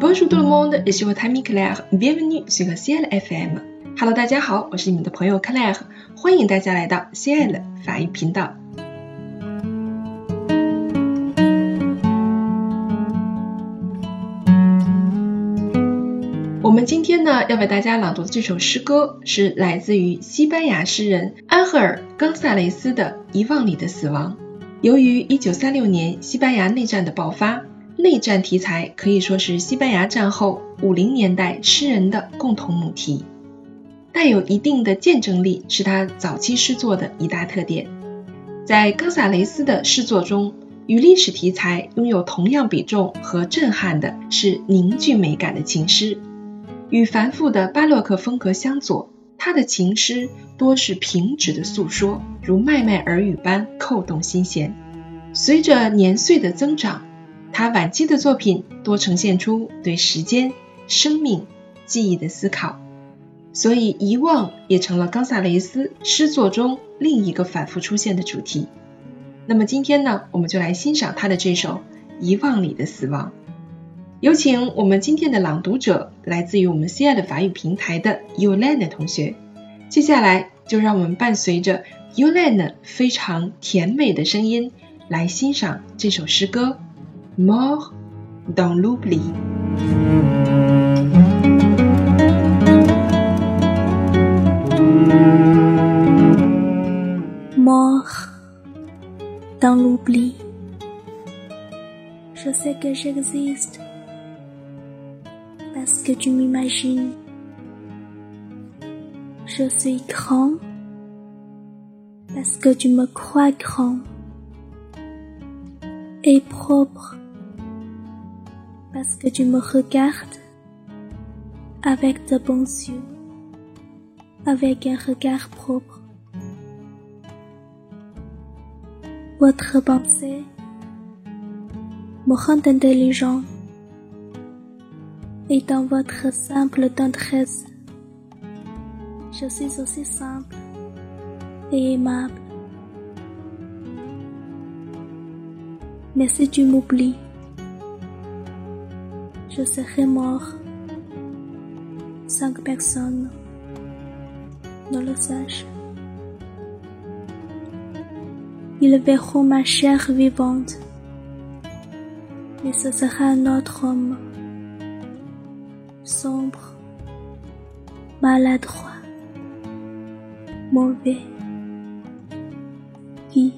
Bonjour tout le monde, je suis votre ami Claire. Bienvenue sur CL FM. Hello，大家好，我是你们的朋友 Claire，欢迎大家来到 CL 法语频道。我们今天呢要为大家朗读的这首诗歌是来自于西班牙诗人安赫尔·冈萨雷斯的《遗忘里的死亡》。由于1936年西班牙内战的爆发，内战题材可以说是西班牙战后50年代诗人的共同母题，带有一定的见证力，是他早期诗作的一大特点。在冈萨雷斯的诗作中，与历史题材拥有同样比重和震撼的是凝聚美感的情诗。与繁复的巴洛克风格相左，他的情诗多是平直的诉说，如麦麦耳语般扣动心弦。随着年岁的增长，他晚期的作品多呈现出对时间、生命、记忆的思考，所以遗忘也成了冈萨雷斯诗作中另一个反复出现的主题。那么今天呢，我们就来欣赏他的这首《遗忘里的死亡》。有请我们今天的朗读者，来自于我们 C I 的法语平台的 Yolanda 同学。接下来就让我们伴随着 Yolanda 非常甜美的声音，来欣赏这首诗歌《Mort dans l'oubli》。Mort dans l'oubli. Je sais que j'existe parce que tu m'imagines. Je suis grand parce que tu me crois grand et propre parce que tu me regardes avec de bons yeux, avec un regard propre. Votre pensée me rend intelligent et dans votre simple tendresse, je suis aussi simple et aimable. Mais si tu m'oublies, je serai mort sans que personne ne le sache. Ils verront ma chair vivante, mais ce sera un autre homme, sombre, maladroit, mauvais, qui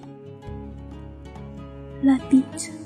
l'habite.